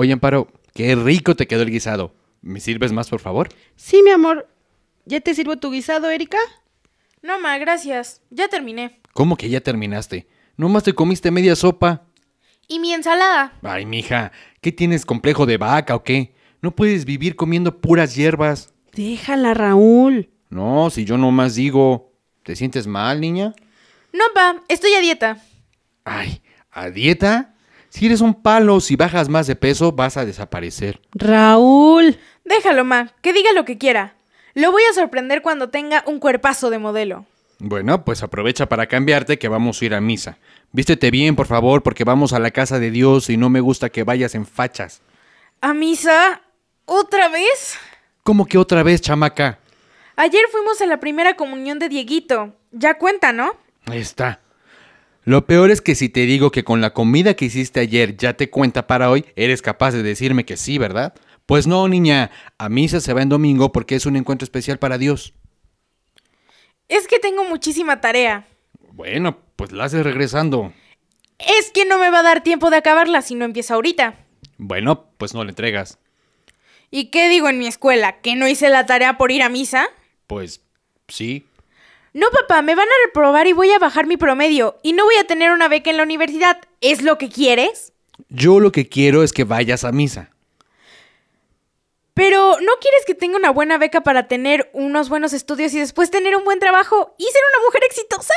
Oye, Amparo, qué rico te quedó el guisado. ¿Me sirves más, por favor? Sí, mi amor. ¿Ya te sirvo tu guisado, Erika? No, ma, gracias. Ya terminé. ¿Cómo que ya terminaste? Nomás te comiste media sopa. ¿Y mi ensalada? Ay, mija, ¿qué tienes complejo de vaca o qué? No puedes vivir comiendo puras hierbas. Déjala, Raúl. No, si yo nomás digo. ¿Te sientes mal, niña? No, pa, estoy a dieta. Ay, ¿a dieta? Si eres un palo, si bajas más de peso, vas a desaparecer. Raúl. Déjalo, ma, que diga lo que quiera. Lo voy a sorprender cuando tenga un cuerpazo de modelo. Bueno, pues aprovecha para cambiarte que vamos a ir a misa. Vístete bien, por favor, porque vamos a la casa de Dios y no me gusta que vayas en fachas. ¿A misa? ¿Otra vez? ¿Cómo que otra vez, chamaca? Ayer fuimos a la primera comunión de Dieguito. Ya cuenta, ¿no? Ahí está. Lo peor es que si te digo que con la comida que hiciste ayer ya te cuenta para hoy, eres capaz de decirme que sí, ¿verdad? Pues no, niña, a misa se va en domingo porque es un encuentro especial para Dios. Es que tengo muchísima tarea. Bueno, pues la haces regresando. Es que no me va a dar tiempo de acabarla si no empieza ahorita. Bueno, pues no le entregas. ¿Y qué digo en mi escuela? ¿Que no hice la tarea por ir a misa? Pues sí. No, papá, me van a reprobar y voy a bajar mi promedio. Y no voy a tener una beca en la universidad. ¿Es lo que quieres? Yo lo que quiero es que vayas a misa. Pero ¿no quieres que tenga una buena beca para tener unos buenos estudios y después tener un buen trabajo y ser una mujer exitosa?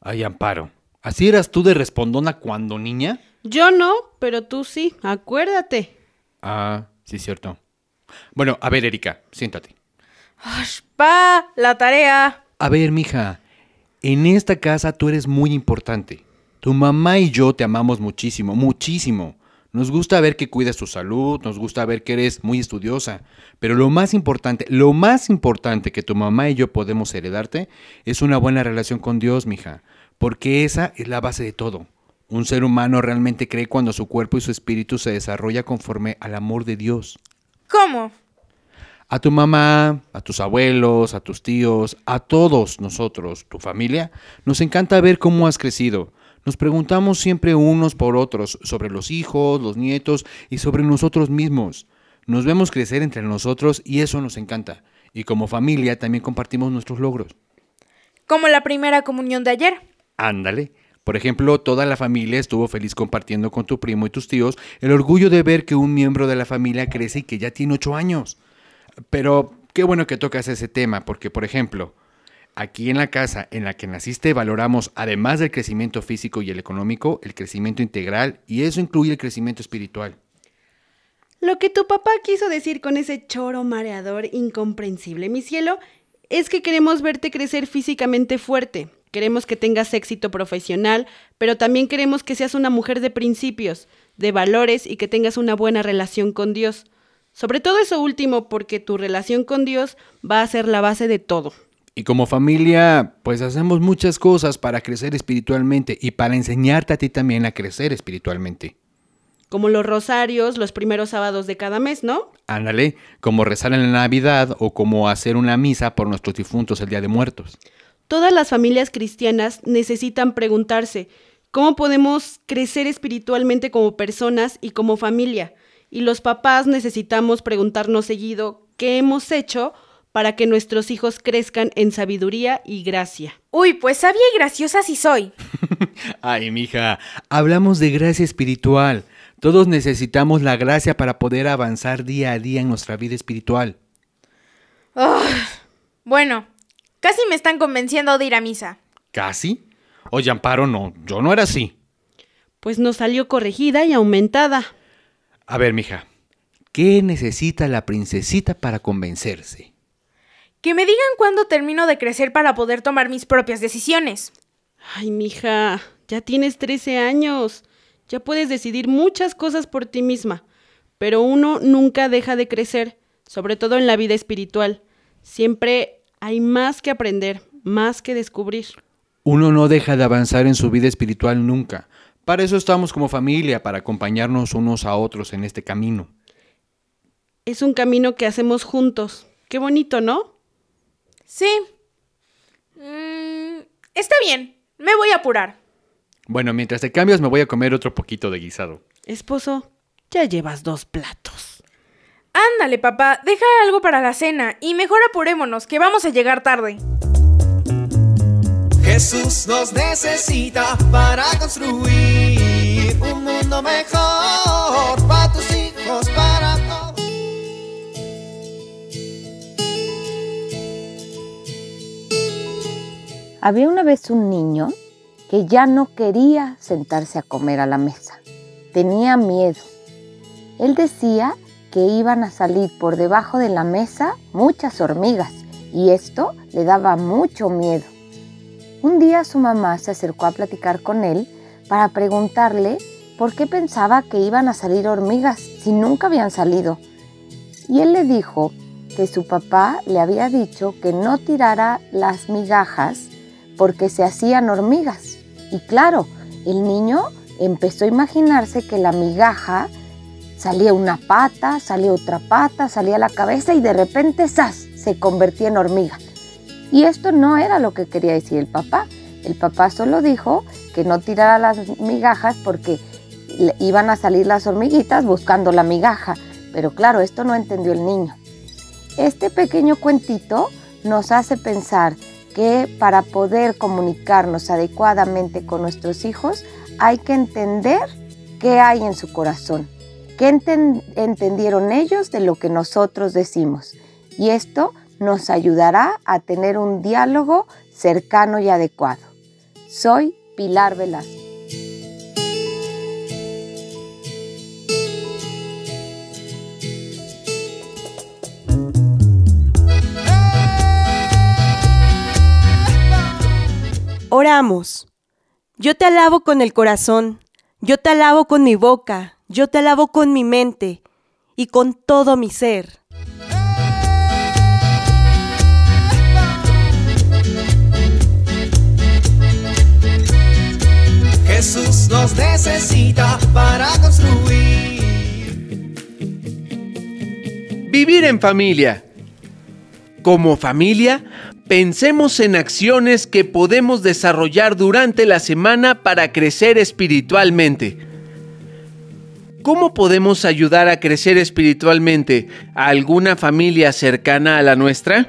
Ay, Amparo. ¿Así eras tú de respondona cuando niña? Yo no, pero tú sí, acuérdate. Ah, sí, cierto. Bueno, a ver, Erika, siéntate. ¡Ash, pa! La tarea. A ver, mija, en esta casa tú eres muy importante. Tu mamá y yo te amamos muchísimo, muchísimo. Nos gusta ver que cuidas tu salud, nos gusta ver que eres muy estudiosa. Pero lo más importante, lo más importante que tu mamá y yo podemos heredarte es una buena relación con Dios, mija. Porque esa es la base de todo. Un ser humano realmente cree cuando su cuerpo y su espíritu se desarrolla conforme al amor de Dios. ¿Cómo? A tu mamá, a tus abuelos, a tus tíos, a todos nosotros, tu familia, nos encanta ver cómo has crecido. Nos preguntamos siempre unos por otros sobre los hijos, los nietos y sobre nosotros mismos. Nos vemos crecer entre nosotros y eso nos encanta. Y como familia también compartimos nuestros logros. Como la primera comunión de ayer. Ándale. Por ejemplo, toda la familia estuvo feliz compartiendo con tu primo y tus tíos el orgullo de ver que un miembro de la familia crece y que ya tiene ocho años. Pero qué bueno que tocas ese tema, porque por ejemplo, aquí en la casa en la que naciste valoramos, además del crecimiento físico y el económico, el crecimiento integral, y eso incluye el crecimiento espiritual. Lo que tu papá quiso decir con ese choro mareador incomprensible, mi cielo, es que queremos verte crecer físicamente fuerte. Queremos que tengas éxito profesional, pero también queremos que seas una mujer de principios, de valores y que tengas una buena relación con Dios. Sobre todo eso último, porque tu relación con Dios va a ser la base de todo. Y como familia, pues hacemos muchas cosas para crecer espiritualmente y para enseñarte a ti también a crecer espiritualmente. Como los rosarios los primeros sábados de cada mes, ¿no? Ándale, como rezar en la Navidad o como hacer una misa por nuestros difuntos el Día de Muertos. Todas las familias cristianas necesitan preguntarse, ¿cómo podemos crecer espiritualmente como personas y como familia? Y los papás necesitamos preguntarnos seguido, ¿qué hemos hecho para que nuestros hijos crezcan en sabiduría y gracia? Uy, pues sabia y graciosa sí soy. Ay, mija, hablamos de gracia espiritual. Todos necesitamos la gracia para poder avanzar día a día en nuestra vida espiritual. Ah, bueno, casi me están convenciendo de ir a misa. ¿Casi? Oye, Amparo, no, yo no era así. Pues nos salió corregida y aumentada. A ver, mija, ¿qué necesita la princesita para convencerse? Que me digan cuándo termino de crecer para poder tomar mis propias decisiones. Ay, mija, ya tienes 13 años. Ya puedes decidir muchas cosas por ti misma. Pero uno nunca deja de crecer, sobre todo en la vida espiritual. Siempre hay más que aprender, más que descubrir. Uno no deja de avanzar en su vida espiritual nunca. Para eso estamos como familia, para acompañarnos unos a otros en este camino. Es un camino que hacemos juntos. Qué bonito, ¿no? Sí. Mm, está bien, me voy a apurar. Bueno, mientras te cambias me voy a comer otro poquito de guisado. Esposo, ya llevas dos platos. Ándale, papá, deja algo para la cena y mejor apurémonos, que vamos a llegar tarde. Jesús nos necesita para construir un mundo mejor para tus hijos, para todos. Había una vez un niño que ya no quería sentarse a comer a la mesa. Tenía miedo. Él decía que iban a salir por debajo de la mesa muchas hormigas y esto le daba mucho miedo. Un día su mamá se acercó a platicar con él para preguntarle por qué pensaba que iban a salir hormigas si nunca habían salido. Y él le dijo que su papá le había dicho que no tirara las migajas porque se hacían hormigas. Y claro, el niño empezó a imaginarse que la migaja salía una pata, salía otra pata, salía la cabeza y de repente ¡zas! se convertía en hormiga. Y esto no era lo que quería decir el papá. El papá solo dijo que no tirara las migajas porque iban a salir las hormiguitas buscando la migaja. Pero claro, esto no entendió el niño. Este pequeño cuentito nos hace pensar que para poder comunicarnos adecuadamente con nuestros hijos hay que entender qué hay en su corazón, qué entendieron ellos de lo que nosotros decimos. Y esto nos ayudará a tener un diálogo cercano y adecuado. Soy Pilar Velasco. Oramos. Yo te alabo con el corazón, yo te alabo con mi boca, yo te alabo con mi mente y con todo mi ser. Jesús nos necesita para construir. Vivir en familia. Como familia, pensemos en acciones que podemos desarrollar durante la semana para crecer espiritualmente. ¿Cómo podemos ayudar a crecer espiritualmente a alguna familia cercana a la nuestra?